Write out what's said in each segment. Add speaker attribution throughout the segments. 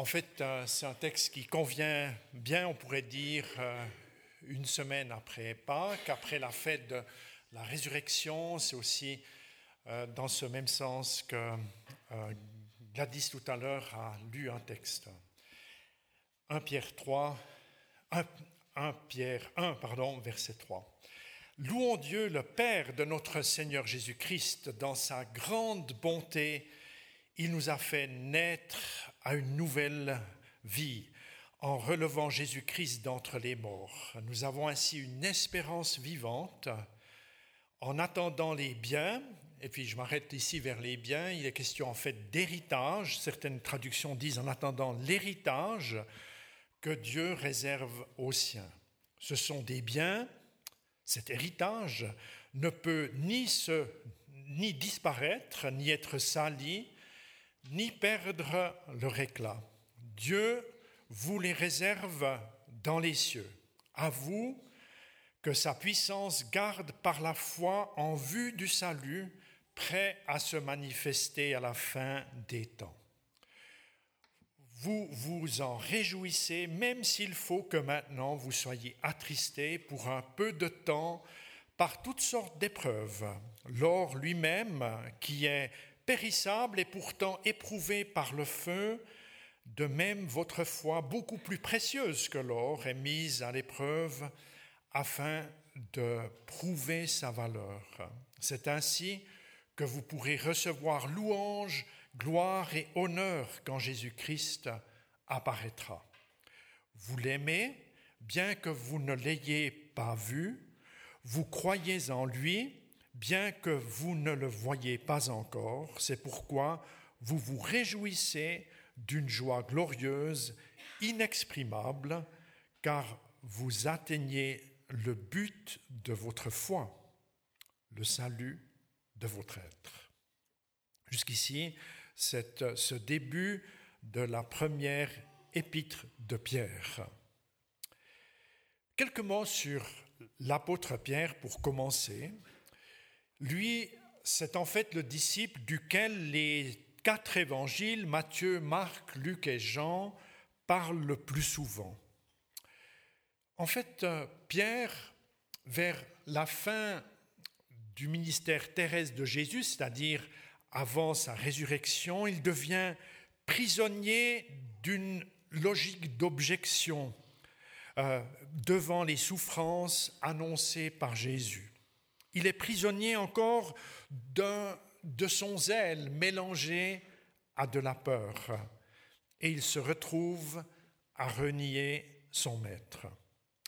Speaker 1: En fait, euh, c'est un texte qui convient bien, on pourrait dire, euh, une semaine après Pâques, après la fête de la résurrection. C'est aussi euh, dans ce même sens que Gladys tout à l'heure a lu un texte. 1 Pierre 3, 1, Pierre 1, pardon, verset 3. Louons Dieu, le Père de notre Seigneur Jésus-Christ, dans sa grande bonté il nous a fait naître à une nouvelle vie en relevant Jésus-Christ d'entre les morts. Nous avons ainsi une espérance vivante en attendant les biens, et puis je m'arrête ici vers les biens, il est question en fait d'héritage, certaines traductions disent en attendant l'héritage que Dieu réserve aux siens. Ce sont des biens, cet héritage ne peut ni, disparaître, ni être sali, ni perdre leur éclat. Dieu vous les réserve dans les cieux. À vous que sa puissance garde par la foi en vue du salut, prêt à se manifester à la fin des temps. Vous vous en réjouissez, même s'il faut que maintenant vous soyez attristés pour un peu de temps par toutes sortes d'épreuves. L'or lui-même, qui est et pourtant éprouvé par le feu, de même votre foi, beaucoup plus précieuse que l'or, est mise à l'épreuve afin de prouver sa valeur. C'est ainsi que vous pourrez recevoir louange, gloire et honneur quand Jésus-Christ apparaîtra. Vous l'aimez, bien que vous ne l'ayez pas vu, vous croyez en lui, bien que vous ne le voyez pas encore. C'est pourquoi vous vous réjouissez d'une joie glorieuse, inexprimable, car vous atteignez le but de votre foi, le salut de votre être. Jusqu'ici, c'est ce début de la première épître de Pierre. Quelques mots sur l'apôtre Pierre pour commencer. Lui, c'est en fait le disciple duquel les quatre évangiles, Matthieu, Marc, Luc et Jean, parlent le plus souvent. En fait, euh, Pierre, vers la fin du ministère terrestre de Jésus, c'est-à-dire avant sa résurrection, il devient prisonnier d'une logique d'objection euh, devant les souffrances annoncées par Jésus. Il est prisonnier encore de son zèle mélangé à de la peur et il se retrouve à renier son maître.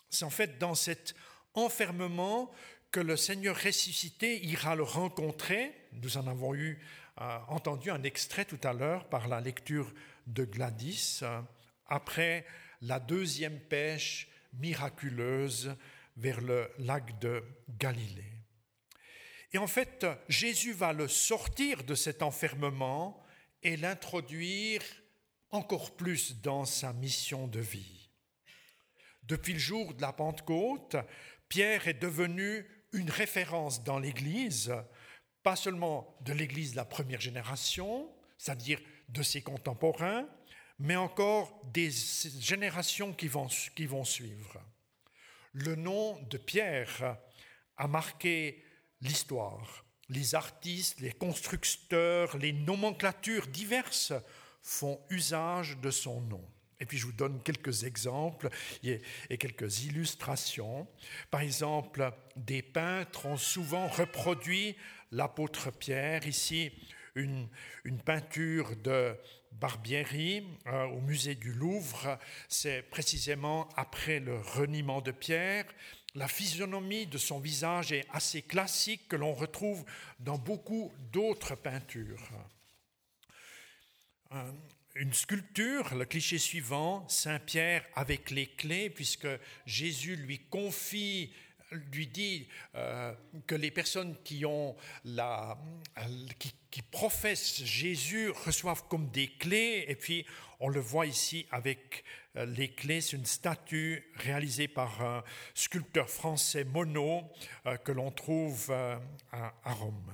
Speaker 1: C'est en fait dans cet enfermement que le Seigneur ressuscité ira le rencontrer. Nous en avons eu euh, entendu un extrait tout à l'heure par la lecture de Gladys, euh, après la deuxième pêche miraculeuse vers le lac de Galilée. Et en fait, Jésus va le sortir de cet enfermement et l'introduire encore plus dans sa mission de vie. Depuis le jour de la Pentecôte, Pierre est devenu une référence dans l'Église, pas seulement de l'Église de la première génération, c'est-à-dire de ses contemporains, mais encore des générations qui vont, suivre. Le nom de Pierre a marqué l'histoire. Les artistes, les constructeurs, les nomenclatures diverses font usage de son nom. Et puis je vous donne quelques exemples et quelques illustrations. Par exemple, des peintres ont souvent reproduit l'apôtre Pierre. Ici, une, peinture de Barbieri euh, au musée du Louvre. C'est précisément après le reniement de Pierre. La physionomie de son visage est assez classique que l'on retrouve dans beaucoup d'autres peintures. Euh, une sculpture, le cliché suivant, Saint Pierre avec les clés, puisque Jésus lui confie lui dit euh, que les personnes qui, ont la, qui, professent Jésus reçoivent comme des clés, et puis on le voit ici avec les clés, c'est une statue réalisée par un sculpteur français Monod euh, que l'on trouve à, Rome.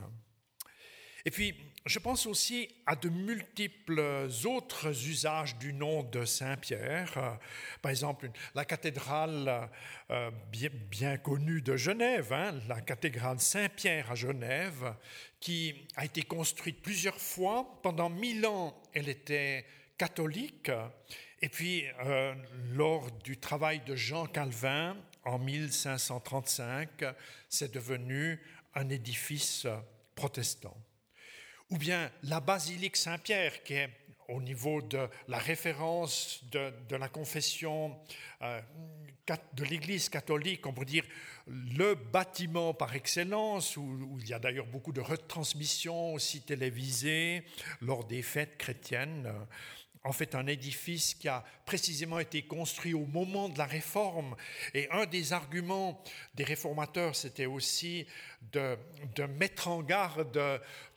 Speaker 1: Et puis je pense aussi à de multiples autres usages du nom de Saint-Pierre. Par exemple, la cathédrale euh, bien, connue de Genève, hein, la cathédrale Saint-Pierre à Genève, qui a été construite plusieurs fois. Pendant mille ans, elle était catholique. Et puis, euh, lors du travail de Jean Calvin, en 1535, c'est devenu un édifice protestant ou bien la basilique Saint-Pierre, qui est au niveau de la référence de, la confession euh, de l'Église catholique, on peut dire le bâtiment par excellence, où, il y a d'ailleurs beaucoup de retransmissions aussi télévisées lors des fêtes chrétiennes. En fait, un édifice qui a précisément été construit au moment de la réforme. Et un des arguments des réformateurs, c'était aussi de, mettre en garde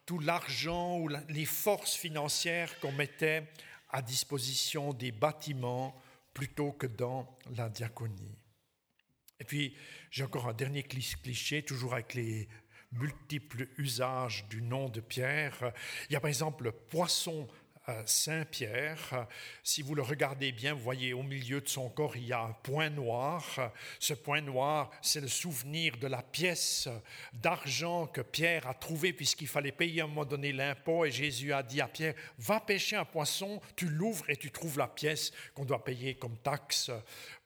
Speaker 1: tout l'argent ou les forces financières qu'on mettait à disposition des bâtiments plutôt que dans la diaconie. Et puis, j'ai encore un dernier cliché, toujours avec les multiples usages du nom de Pierre. Il y a par exemple le poisson Saint-Pierre. Si vous le regardez bien, vous voyez au milieu de son corps, il y a un point noir. Ce point noir, c'est le souvenir de la pièce d'argent que Pierre a trouvée puisqu'il fallait payer à un moment donné l'impôt. Et Jésus a dit à Pierre, va pêcher un poisson, tu l'ouvres et tu trouves la pièce qu'on doit payer comme taxe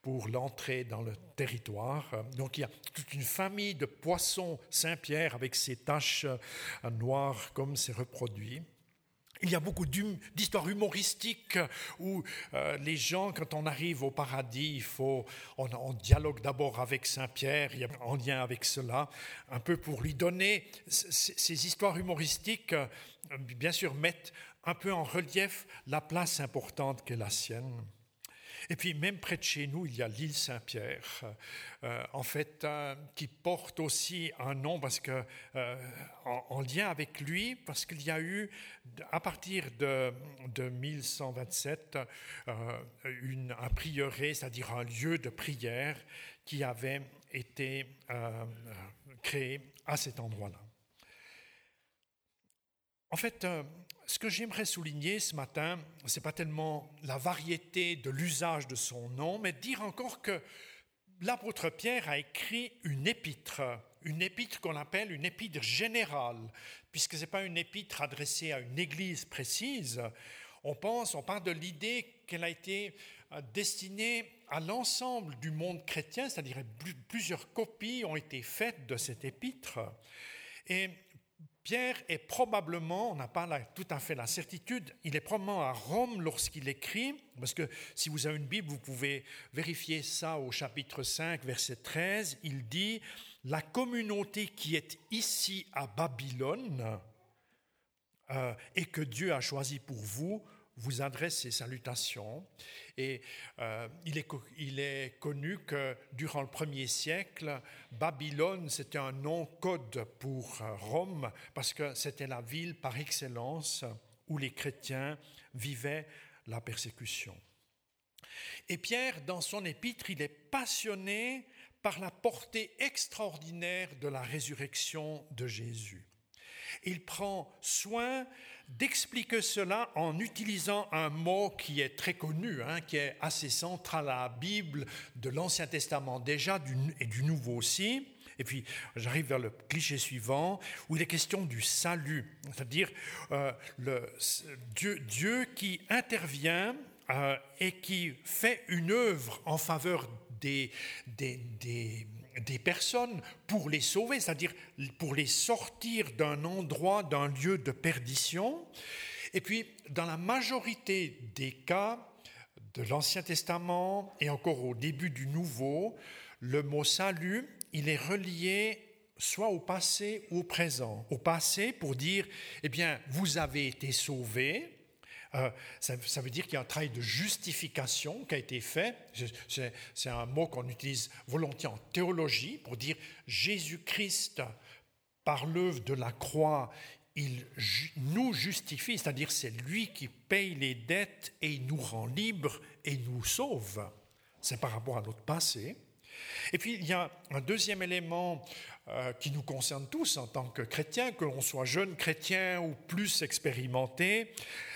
Speaker 1: pour l'entrée dans le territoire. Donc il y a toute une famille de poissons Saint-Pierre avec ses taches noires comme c'est reproduit. Il y a beaucoup d'histoires humoristiques où euh, les gens, quand on arrive au paradis, il faut, on, dialogue d'abord avec Saint Pierre, en lien avec cela, un peu pour lui donner ces histoires humoristiques, euh, bien sûr, mettent un peu en relief la place importante qu'est la sienne. Et puis même près de chez nous, il y a l'île Saint-Pierre, euh, en fait, euh, qui porte aussi un nom parce euh, en, lien avec lui, parce qu'il y a eu, à partir de, 1127, une, un prieuré, c'est-à-dire un lieu de prière qui avait été créé à cet endroit-là. En fait, ce que j'aimerais souligner ce matin, ce n'est pas tellement la variété de l'usage de son nom, mais dire encore que l'apôtre Pierre a écrit une épître, une épître qu'on appelle une épître générale, puisque ce n'est pas une épître adressée à une église précise. On pense, on parle de l'idée qu'elle a été euh, destinée à l'ensemble du monde chrétien, c'est-à-dire plusieurs copies ont été faites de cette épître. Et Pierre est probablement, on n'a pas tout à fait la certitude, il est probablement à Rome lorsqu'il écrit, parce que si vous avez une Bible, vous pouvez vérifier ça au chapitre 5, verset 13, il dit, la communauté qui est ici à Babylone euh, et que Dieu a choisi pour vous, vous adresse ses salutations. Et euh, il, est, il, est, connu que durant le premier siècle, Babylone, c'était un nom code pour euh, Rome, parce que c'était la ville par excellence où les chrétiens vivaient la persécution. Et Pierre, dans son épître, il est passionné par la portée extraordinaire de la résurrection de Jésus. Il prend soin d'expliquer cela en utilisant un mot qui est très connu, hein, qui est assez central à la Bible de l'Ancien Testament déjà et du Nouveau aussi. Et puis j'arrive vers le cliché suivant, où il est question du salut, c'est-à-dire euh, Dieu, qui intervient euh, et qui fait une œuvre en faveur des des personnes pour les sauver, c'est-à-dire pour les sortir d'un endroit, d'un lieu de perdition. Et puis, dans la majorité des cas de l'Ancien Testament et encore au début du Nouveau, le mot salut, il est relié soit au passé ou au présent. Au passé pour dire, eh bien, vous avez été sauvés, euh, ça, veut dire qu'il y a un travail de justification qui a été fait. C'est un mot qu'on utilise volontiers en théologie pour dire Jésus-Christ, par l'œuvre de la croix, il nous justifie, c'est-à-dire c'est lui qui paye les dettes et il nous rend libres et nous sauve. C'est par rapport à notre passé. Et puis il y a un deuxième élément euh, qui nous concerne tous en tant que chrétiens, que l'on soit jeune chrétien ou plus expérimenté,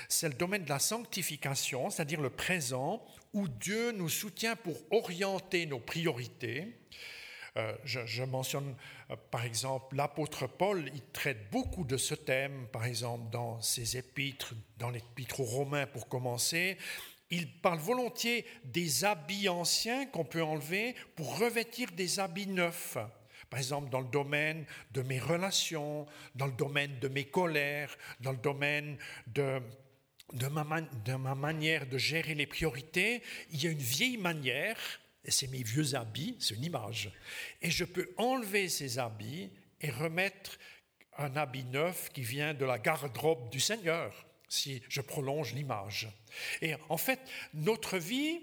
Speaker 1: c'est le domaine de la sanctification, c'est-à-dire le présent, où Dieu nous soutient pour orienter nos priorités. Euh, je, mentionne euh, par exemple l'apôtre Paul, il traite beaucoup de ce thème, par exemple dans ses épîtres, dans l'épître aux Romains pour commencer. Il parle volontiers des habits anciens qu'on peut enlever pour revêtir des habits neufs. Par exemple, dans le domaine de mes relations, dans le domaine de mes colères, dans le domaine de, de, ma, manière de gérer les priorités, il y a une vieille manière, et c'est mes vieux habits, c'est une image. Et je peux enlever ces habits et remettre un habit neuf qui vient de la garde-robe du Seigneur, si je prolonge l'image. Et en fait, notre vie,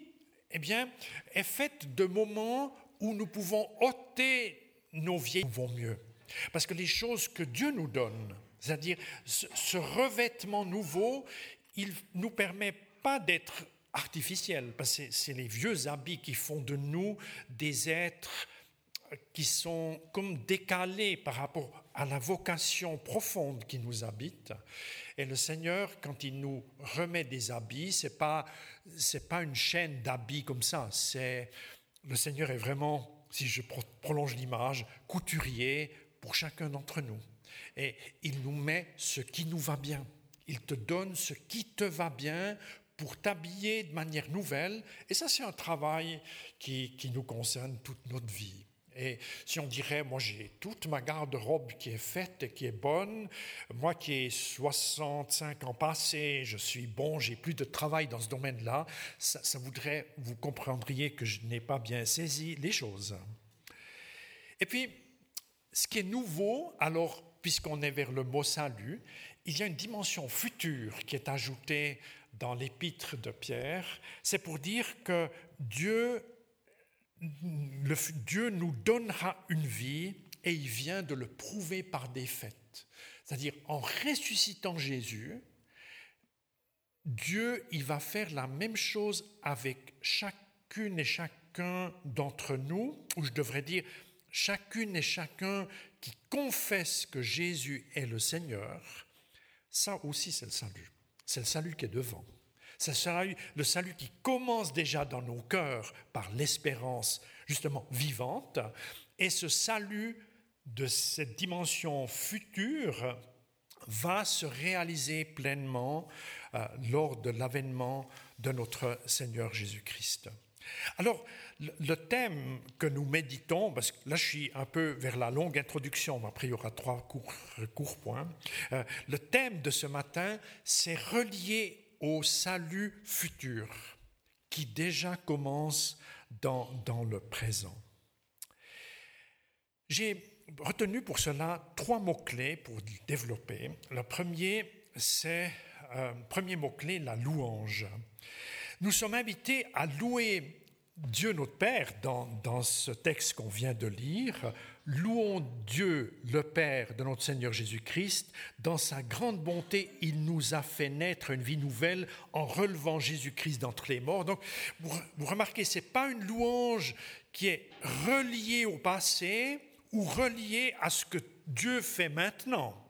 Speaker 1: eh bien, est faite de moments où nous pouvons ôter nos vieilles vont mieux. Parce que les choses que Dieu nous donne, c'est-à-dire ce revêtement nouveau, il ne nous permet pas d'être artificiels, parce que c'est les vieux habits qui font de nous des êtres qui sont comme décalés par rapport à la vocation profonde qui nous habite. Et le Seigneur, quand il nous remet des habits, c'est pas c'est pas une chaîne d'habits comme ça. C'est le Seigneur est vraiment si je prolonge l'image, couturier pour chacun d'entre nous. Et il nous met ce qui nous va bien. Il te donne ce qui te va bien pour t'habiller de manière nouvelle. Et ça, c'est un travail qui, qui nous concerne toute notre vie. Et si on dirait, moi j'ai toute ma garde-robe qui est faite et qui est bonne, moi qui ai 65 ans passés, je suis bon, j'ai plus de travail dans ce domaine-là, ça, ça, voudrait, vous comprendriez que je n'ai pas bien saisi les choses. Et puis, ce qui est nouveau, alors, puisqu'on est vers le mot salut, il y a une dimension future qui est ajoutée dans l'épître de Pierre, c'est pour dire que Dieu Dieu nous donnera une vie et il vient de le prouver par des faits. C'est-à-dire en ressuscitant Jésus, Dieu, il va faire la même chose avec chacune et chacun d'entre nous, ou je devrais dire chacune et chacun qui confesse que Jésus est le Seigneur. Ça aussi, c'est le salut. C'est le salut qui est devant. C'est le salut qui commence déjà dans nos cœurs par l'espérance justement vivante. Et ce salut de cette dimension future va se réaliser pleinement euh, lors de l'avènement de notre Seigneur Jésus-Christ. Alors, le thème que nous méditons, parce que là je suis un peu vers la longue introduction, mais après il y aura trois courts, courts points, euh, le thème de ce matin, c'est relié au salut futur qui déjà commence dans, dans le présent. J'ai retenu pour cela trois mots-clés pour développer. Le premier, c'est, euh, premier mot-clé, la louange. Nous sommes invités à louer Dieu notre Père dans, dans ce texte qu'on vient de lire, Louons Dieu, le Père de notre Seigneur Jésus-Christ. Dans sa grande bonté, il nous a fait naître une vie nouvelle en relevant Jésus-Christ d'entre les morts. Donc, vous, remarquez, ce n'est pas une louange qui est reliée au passé ou reliée à ce que Dieu fait maintenant.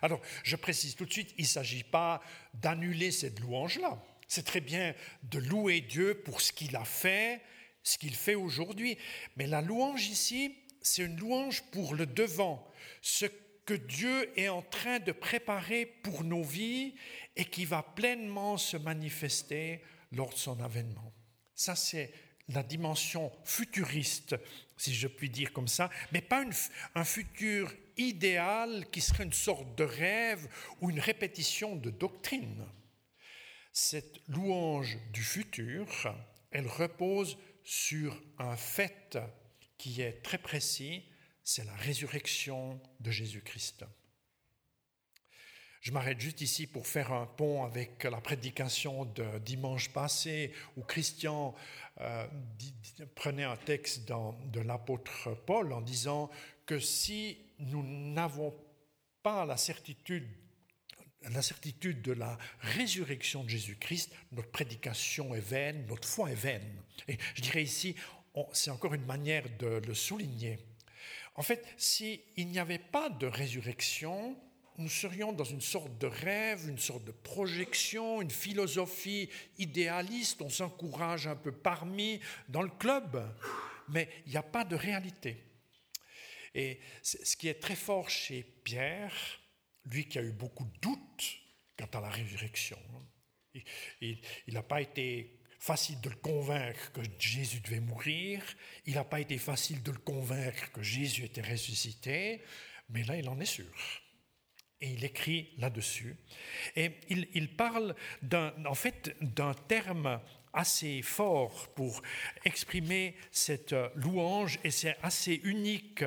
Speaker 1: Alors, je précise tout de suite, il ne s'agit pas d'annuler cette louange-là. C'est très bien de louer Dieu pour ce qu'il a fait, ce qu'il fait aujourd'hui. Mais la louange ici, c'est une louange pour le devant, ce que Dieu est en train de préparer pour nos vies et qui va pleinement se manifester lors de son avènement. Ça, c'est la dimension futuriste, si je puis dire comme ça, mais pas un futur idéal qui serait une sorte de rêve ou une répétition de doctrine. Cette louange du futur, elle repose sur un fait qui est très précis, c'est la résurrection de Jésus-Christ. Je m'arrête juste ici pour faire un pont avec la prédication de dimanche passé où Christian euh, prenait un texte de l'apôtre Paul en disant que si nous n'avons pas la certitude la certitude de la résurrection de Jésus-Christ, notre prédication est vaine, notre foi est vaine. Et je dirais ici, c'est encore une manière de le souligner. En fait, s'il n'y avait pas de résurrection, nous serions dans une sorte de rêve, une sorte de projection, une philosophie idéaliste, on s'encourage un peu parmi dans le club, mais il n'y a pas de réalité. Et ce qui est très fort chez Pierre, lui qui a eu beaucoup de doutes quant à la résurrection, il n'a pas été facile de le convaincre que Jésus devait mourir, il n'a pas été facile de le convaincre que Jésus était ressuscité, mais là il en est sûr. Et il écrit là-dessus. Et il, parle en fait d'un terme assez fort pour exprimer cette louange et c'est assez unique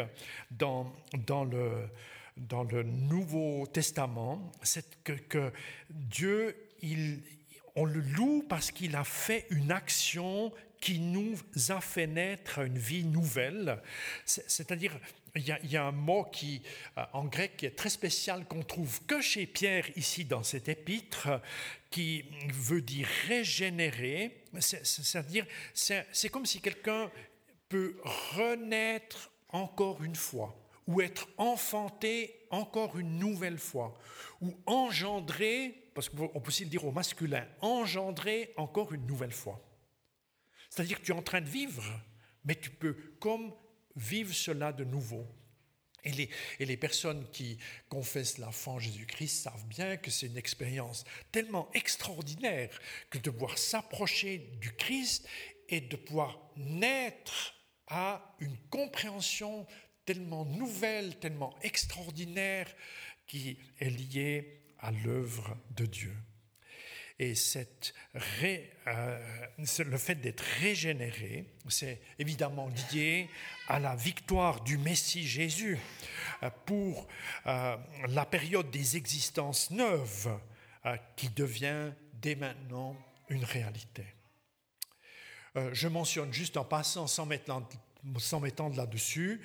Speaker 1: dans, dans, le, dans le Nouveau Testament, c'est que, Dieu, on le loue parce qu'il a fait une action qui nous a fait naître une vie nouvelle. C'est-à-dire, il, y, a, un mot qui, euh, en grec qui est très spécial qu'on trouve que chez Pierre ici dans cet épître, qui veut dire régénérer. C'est-à-dire, c'est comme si quelqu'un peut renaître encore une fois ou être enfanté encore une nouvelle fois, ou engendrer parce qu'on peut aussi le dire au masculin, engendrer encore une nouvelle fois. C'est-à-dire que tu es en train de vivre, mais tu peux comme vivre cela de nouveau. Et les, et les personnes qui confessent l'enfant Jésus-Christ savent bien que c'est une expérience tellement extraordinaire que de pouvoir s'approcher du Christ et de pouvoir naître à une compréhension tellement nouvelle, tellement extraordinaire qui est liée à l'œuvre de Dieu. Et euh, le fait d'être régénéré, c'est évidemment lié à la victoire du Messie Jésus euh, pour euh, la période des existences neuves qui devient dès maintenant une réalité. je mentionne juste en passant, sans m'étendre là-dessus,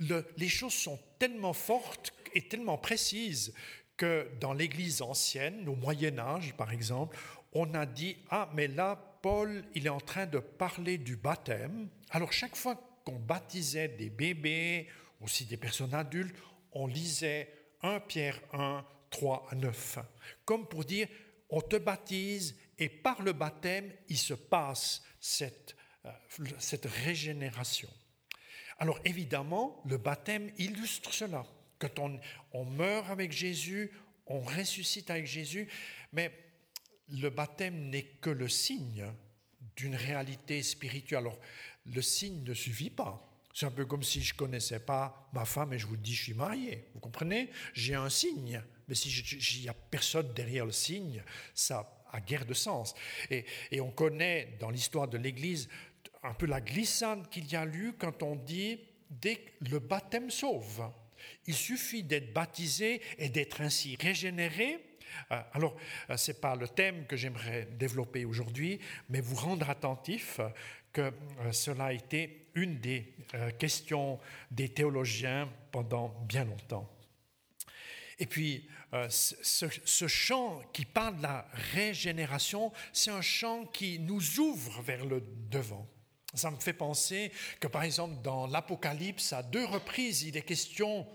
Speaker 1: les choses sont tellement fortes et tellement précises que dans l'Église ancienne, au Moyen Âge par exemple, on a dit, ah mais là, Paul, il est en train de parler du baptême. Alors chaque fois qu'on baptisait des bébés, aussi des personnes adultes, on lisait 1 Pierre 1, 3 à 9, comme pour dire, on te baptise et par le baptême, il se passe cette, cette régénération. Alors évidemment, le baptême illustre cela. Quand on, meurt avec Jésus, on ressuscite avec Jésus, mais le baptême n'est que le signe d'une réalité spirituelle. Alors, le signe ne suffit pas. C'est un peu comme si je connaissais pas ma femme et je vous dis je suis marié. Vous comprenez? J'ai un signe, mais s'il n'y a personne derrière le signe, ça a guère de sens. Et on connaît dans l'histoire de l'Église un peu la glissade qu'il y a eu quand on dit dès que le baptême sauve. Il suffit d'être baptisé et d'être ainsi régénéré. Euh, alors, euh, ce n'est pas le thème que j'aimerais développer aujourd'hui, mais vous rendre attentif que euh, cela a été une des questions des théologiens pendant bien longtemps. Et puis, ce, chant qui parle de la régénération, c'est un chant qui nous ouvre vers le devant. Ça me fait penser que, par exemple, dans l'Apocalypse, à deux reprises, il est question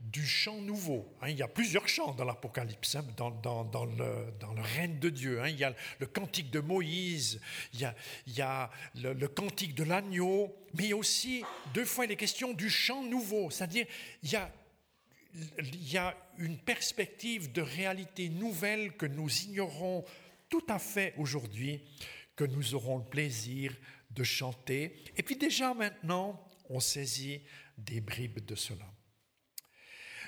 Speaker 1: du chant nouveau. Hein. il y a plusieurs chants dans l'Apocalypse, hein, dans, le, règne de Dieu. Hein. il y a le cantique de Moïse, il y a, le, cantique de l'agneau, mais aussi, deux fois, il est question du chant nouveau. C'est-à-dire, il y a, il y a une perspective de réalité nouvelle que nous ignorons tout à fait aujourd'hui, que nous aurons le plaisir de chanter. Et puis déjà maintenant, on saisit des bribes de cela.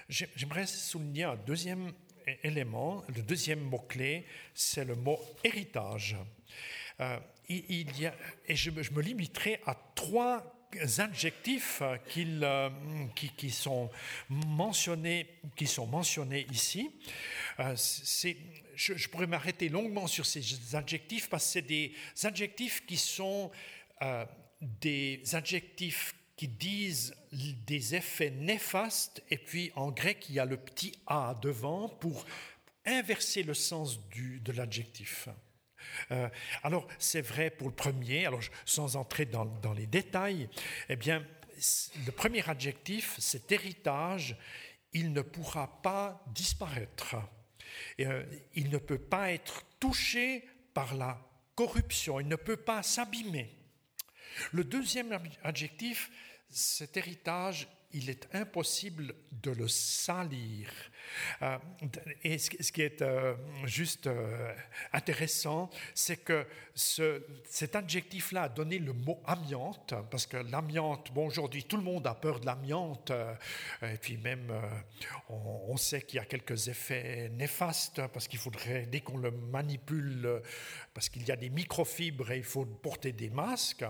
Speaker 1: J'aimerais souligner un deuxième élément, le deuxième mot-clé, c'est le mot héritage. Euh, il y a, et je, me limiterai à trois adjectifs euh, qui, sont mentionnés, qui sont mentionnés ici. Euh, je, pourrais m'arrêter longuement sur ces adjectifs parce que c'est des adjectifs qui sont des adjectifs qui disent des effets néfastes, et puis en grec, il y a le petit a devant pour inverser le sens de l'adjectif. Euh, alors, c'est vrai pour le premier, alors sans entrer dans, dans les détails, eh bien, le premier adjectif, cet héritage, il ne pourra pas disparaître. Euh, il ne peut pas être touché par la corruption, il ne peut pas s'abîmer. Le deuxième adjectif, cet héritage, il est impossible de le salir. Euh, et ce qui est euh, juste euh, intéressant, c'est que ce, cet adjectif-là a donné le mot amiante, parce que l'amiante, bon, aujourd'hui, tout le monde a peur de l'amiante, et puis même, on, sait qu'il y a quelques effets néfastes, parce qu'il faudrait, dès qu'on le manipule, parce qu'il y a des microfibres et il faut porter des masques,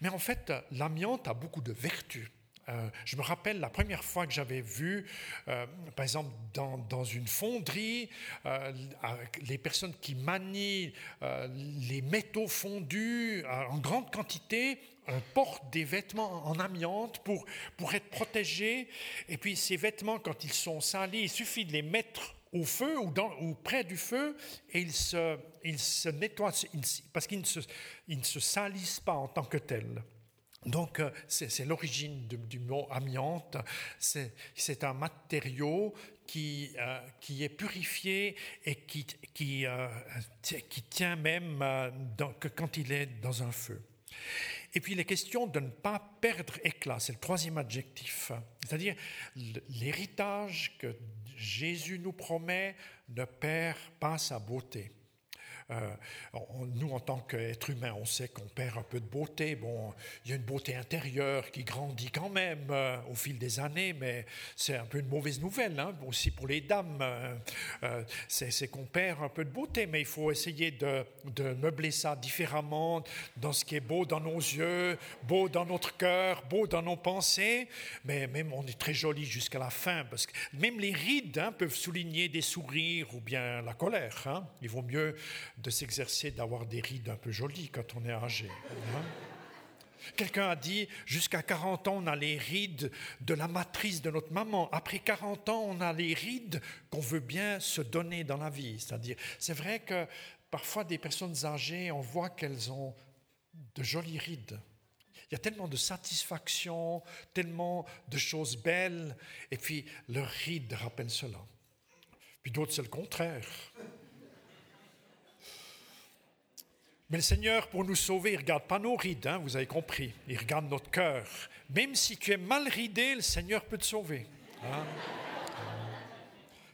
Speaker 1: mais en fait, l'amiante a beaucoup de vertus. Euh, je me rappelle la première fois que j'avais vu, euh, par exemple, dans, dans une fonderie, euh, les personnes qui manient les métaux fondus en grande quantité portent des vêtements en amiante pour, pour être protégés. Et puis ces vêtements, quand ils sont salis, il suffit de les mettre au feu ou, près du feu et ils se, ils se nettoient parce qu'ils ne ne se salissent pas en tant que tels. Donc, euh, c'est l'origine du mot amiante. C'est un matériau qui, euh, qui, est purifié et qui, qui, euh, qui tient même quand il est dans un feu. Et puis, il est question de ne pas perdre éclat. C'est le troisième adjectif. C'est-à-dire, l'héritage que Jésus nous promet ne perd pas sa beauté. Euh, nous, en tant qu'être humain, on sait qu'on perd un peu de beauté. Bon, il y a une beauté intérieure qui grandit quand même euh, au fil des années, mais c'est un peu une mauvaise nouvelle hein, aussi pour les dames. Euh, c'est qu'on perd un peu de beauté, mais il faut essayer de, de, meubler ça différemment dans ce qui est beau dans nos yeux, beau dans notre cœur, beau dans nos pensées. Mais même on est très joli jusqu'à la fin, parce que même les rides hein, peuvent souligner des sourires ou bien la colère. Hein. Il vaut mieux de s'exercer, d'avoir des rides un peu jolies quand on est âgé. Hein. Quelqu'un a dit, jusqu'à 40 ans, on a les rides de la matrice de notre maman. Après 40 ans, on a les rides qu'on veut bien se donner dans la vie. C'est-à-dire, c'est vrai que parfois des personnes âgées, on voit qu'elles ont de jolies rides. Il y a tellement de satisfaction, tellement de choses belles, et puis leurs rides rappellent cela. Puis d'autres, c'est le contraire. Mais le Seigneur, pour nous sauver, il ne regarde pas nos rides, hein, vous avez compris. Il regarde notre cœur. Même si tu es mal ridé, le Seigneur peut te sauver. Hein?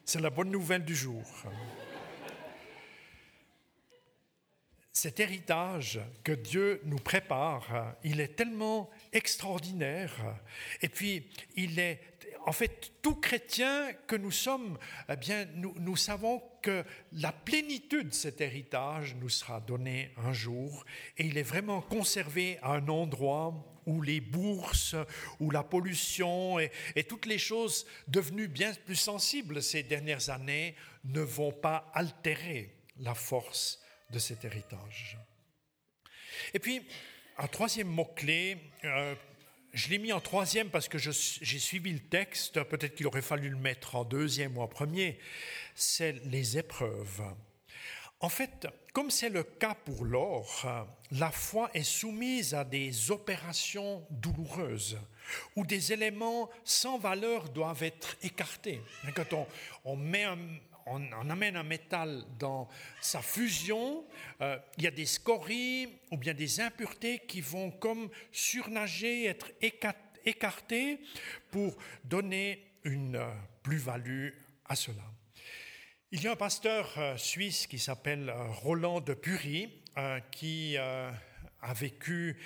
Speaker 1: C'est la bonne nouvelle du jour. Cet héritage que Dieu nous prépare, il est tellement extraordinaire. Et puis, il est en fait, tout chrétien que nous sommes, eh bien, nous, savons que la plénitude de cet héritage nous sera donnée un jour et il est vraiment conservé à un endroit où les bourses, où la pollution et, et toutes les choses devenues bien plus sensibles ces dernières années ne vont pas altérer la force de cet héritage. Et puis, un troisième mot-clé, euh, je l'ai mis en troisième parce que j'ai suivi le texte, peut-être qu'il aurait fallu le mettre en deuxième ou en premier, c'est les épreuves. En fait, comme c'est le cas pour l'or, la foi est soumise à des opérations douloureuses où des éléments sans valeur doivent être écartés. Quand on, met un, on, amène un métal dans sa fusion, euh, il y a des scories ou bien des impuretés qui vont comme surnager, être écartées pour donner une euh, plus-value à cela. Il y a un pasteur euh, suisse qui s'appelle Roland de Pury qui a vécu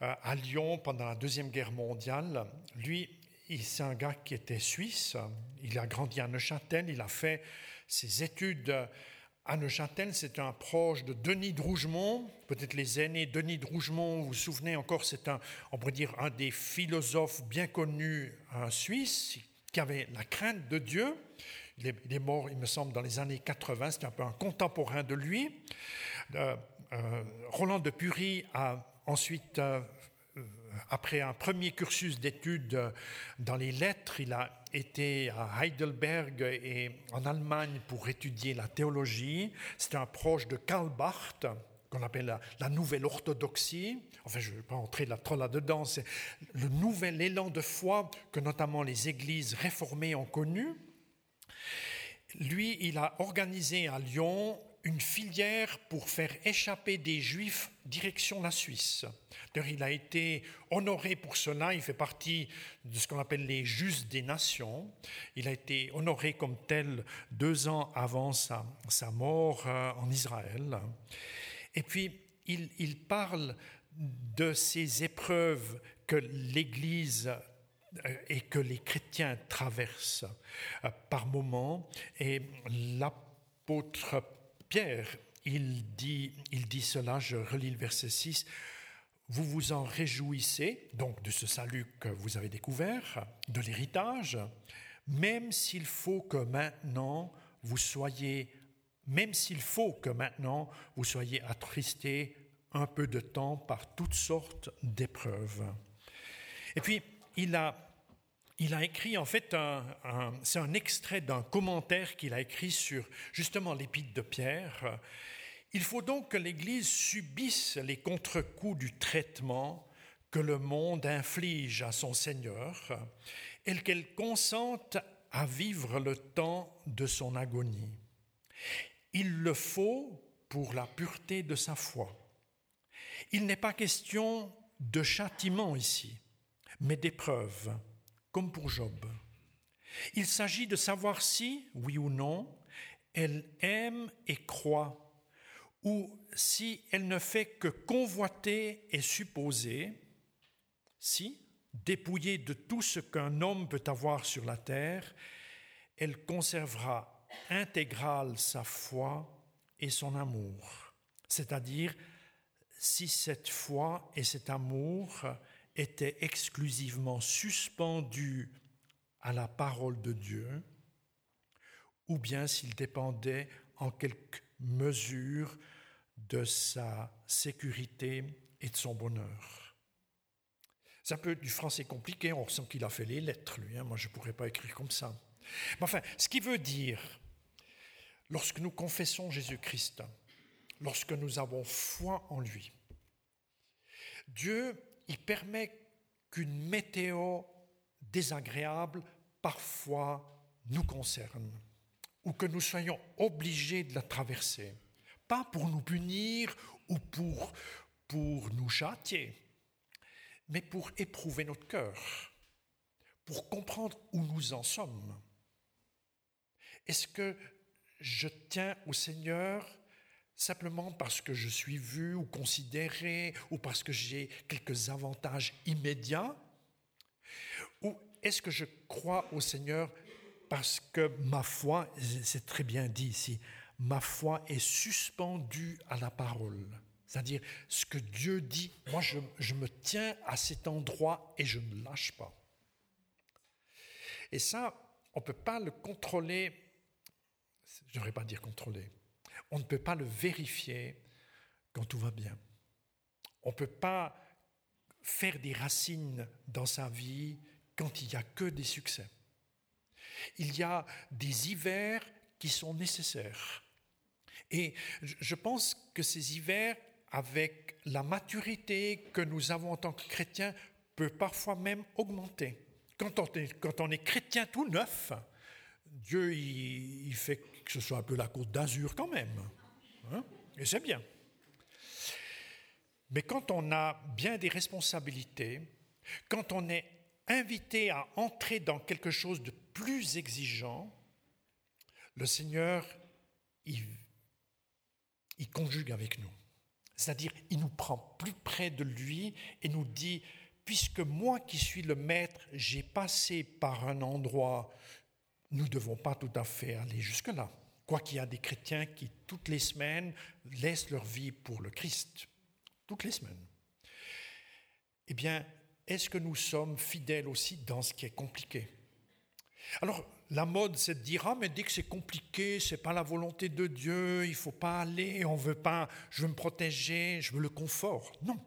Speaker 1: à Lyon pendant la Deuxième Guerre mondiale. Lui, c'est un gars qui était suisse, il a grandi à Neuchâtel, il a fait ses études à Neuchâtel, c'est un proche de Denis de Rougemont, peut-être les aînés. Denis de Rougemont, vous vous souvenez encore, c'est un, on pourrait dire, un des philosophes bien connus en Suisse, qui avait la crainte de Dieu. Il est, mort, il me semble, dans les années 80, c'est un peu un contemporain de lui. Euh, euh, Roland de Pury a ensuite euh, après un premier cursus d'études dans les lettres, il a été à Heidelberg et en Allemagne pour étudier la théologie. C'était un proche de Karl Barth, qu'on appelle la, nouvelle orthodoxie. Enfin, je ne vais pas entrer trop là-dedans. C'est le nouvel élan de foi que notamment les églises réformées ont connu. Lui, il a organisé à Lyon une filière pour faire échapper des Juifs direction la Suisse. D'ailleurs, il a été honoré pour cela, il fait partie de ce qu'on appelle les justes des nations. Il a été honoré comme tel deux ans avant sa, sa mort euh, en Israël. Et puis, il, il parle de ces épreuves que l'Église euh, et que les chrétiens traversent euh, par moments. Et l'apôtre Pierre, il dit, il dit cela, je relis le verset 6, vous vous en réjouissez, donc de ce salut que vous avez découvert, de l'héritage, même s'il faut que maintenant vous soyez, même s'il faut que maintenant vous soyez attristés un peu de temps par toutes sortes d'épreuves. Et puis, il a il a écrit en fait, c'est un extrait d'un commentaire qu'il a écrit sur justement l'épître de Pierre. Il faut donc que l'Église subisse les contre-coups du traitement que le monde inflige à son Seigneur et qu'elle consente à vivre le temps de son agonie. Il le faut pour la pureté de sa foi. Il n'est pas question de châtiment ici, mais d'épreuve comme pour Job. Il s'agit de savoir si, oui ou non, elle aime et croit, ou si elle ne fait que convoiter et supposer, si, dépouillée de tout ce qu'un homme peut avoir sur la terre, elle conservera intégrale sa foi et son amour, c'est-à-dire si cette foi et cet amour était exclusivement suspendu à la parole de Dieu, ou bien s'il dépendait en quelque mesure de sa sécurité et de son bonheur. C'est un peu du français compliqué, on ressent qu'il a fait les lettres, lui. Hein. Moi, je ne pourrais pas écrire comme ça. Mais enfin, ce qui veut dire, lorsque nous confessons Jésus-Christ, lorsque nous avons foi en lui, Dieu il permet qu'une météo désagréable parfois nous concerne ou que nous soyons obligés de la traverser. Pas pour nous punir ou pour, pour nous châtier, mais pour éprouver notre cœur, pour comprendre où nous en sommes. Est-ce que je tiens au Seigneur simplement parce que je suis vu ou considéré ou parce que j'ai quelques avantages immédiats? Ou est-ce que je crois au Seigneur parce que ma foi, c'est très bien dit ici, ma foi est suspendue à la parole? C'est-à-dire ce que Dieu dit, moi je, je, me tiens à cet endroit et je ne lâche pas. Et ça, on ne peut pas le contrôler, je ne devrais pas dire contrôler, on ne peut pas le vérifier quand tout va bien. On ne peut pas faire des racines dans sa vie quand il n'y a que des succès. Il y a des hivers qui sont nécessaires. Et je pense que ces hivers, avec la maturité que nous avons en tant que chrétiens, peuvent parfois même augmenter. Quand on est, chrétien tout neuf, Dieu, il, fait que ce soit un peu la côte d'Azur quand même. Hein? Et c'est bien. Mais quand on a bien des responsabilités, quand on est invité à entrer dans quelque chose de plus exigeant, le Seigneur, il, il conjugue avec nous. C'est-à-dire, il nous prend plus près de lui et nous dit, puisque moi qui suis le maître, j'ai passé par un endroit nous ne devons pas tout à fait aller jusque-là. Quoi qu'il y a des chrétiens qui, toutes les semaines, laissent leur vie pour le Christ. Toutes les semaines. Eh bien, est-ce que nous sommes fidèles aussi dans ce qui est compliqué? Alors, la mode, c'est de dire Ah, mais dès que c'est compliqué, c'est pas la volonté de Dieu, il faut pas aller, on veut pas, je veux me protéger, je veux le confort. Non.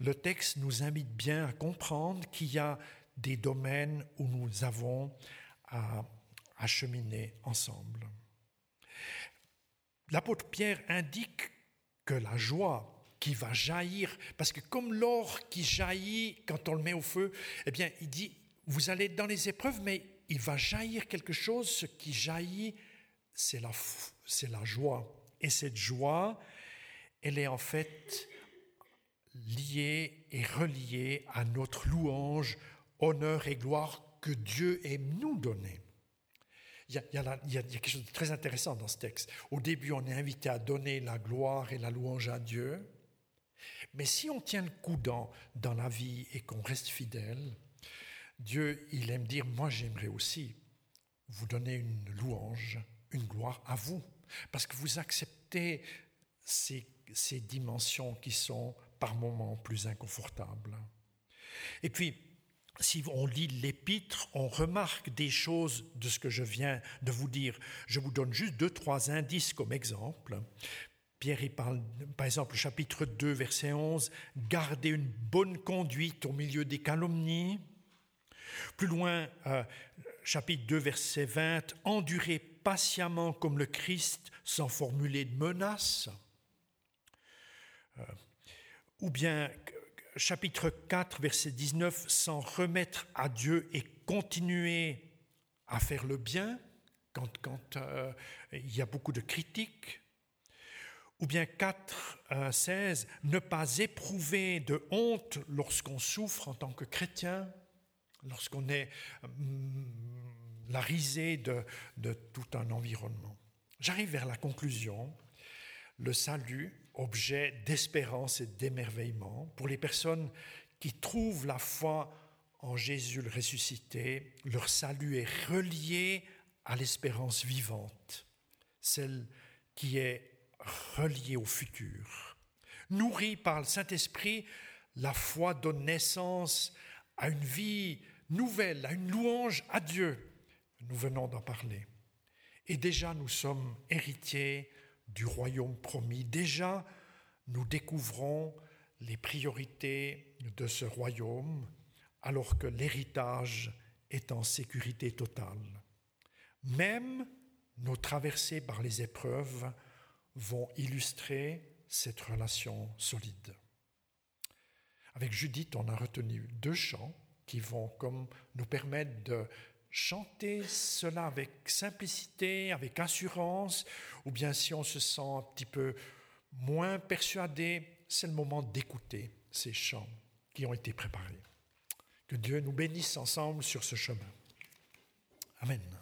Speaker 1: le texte nous invite bien à comprendre qu'il y a des domaines où nous avons à, à cheminer ensemble. L'apôtre Pierre indique que la joie qui va jaillir, parce que comme l'or qui jaillit quand on le met au feu, eh bien, il dit, vous allez dans les épreuves, mais il va jaillir quelque chose, ce qui jaillit, c'est la, c'est la joie. Et cette joie, elle est en fait liée et reliée à notre louange, honneur et gloire que Dieu aime nous donner. Il y, a, quelque chose de très intéressant dans ce texte. Au début, on est invité à donner la gloire et la louange à Dieu. Mais si on tient le coup dans, dans la vie et qu'on reste fidèle, Dieu, il aime dire, moi j'aimerais aussi vous donner une louange, une gloire à vous, parce que vous acceptez ces, ces dimensions qui sont par moments plus inconfortables. Et puis, si on lit l'épître, on remarque des choses de ce que je viens de vous dire. Je vous donne juste deux, trois indices comme exemple. Pierre y parle, par exemple, chapitre 2, verset 11, Gardez une bonne conduite au milieu des calomnies. Plus loin, euh, chapitre 2, verset 20, Endurez patiemment comme le Christ sans formuler de menaces. Euh, ou bien chapitre 4, verset 19, sans remettre à Dieu et continuer à faire le bien quand, euh, il y a beaucoup de critiques. Ou bien 4, 16, ne pas éprouver de honte lorsqu'on souffre en tant que chrétien, lorsqu'on est hum, la risée de, de tout un environnement. J'arrive vers la conclusion. Le salut objet d'espérance et d'émerveillement pour les personnes qui trouvent la foi en Jésus le ressuscité. Leur salut est relié à l'espérance vivante, celle qui est reliée au futur. Nourrie par le Saint-Esprit, la foi donne naissance à une vie nouvelle, à une louange à Dieu. Nous venons d'en parler. Et déjà, nous sommes héritiers du royaume promis. Déjà, nous découvrons les priorités de ce royaume alors que l'héritage est en sécurité totale. Même nos traversées par les épreuves vont illustrer cette relation solide. Avec Judith, on a retenu deux chants qui vont comme nous permettre de chanter cela avec simplicité, avec assurance, ou bien si on se sent un petit peu moins persuadé, c'est le moment d'écouter ces chants qui ont été préparés. Que Dieu nous bénisse ensemble sur ce chemin. Amen.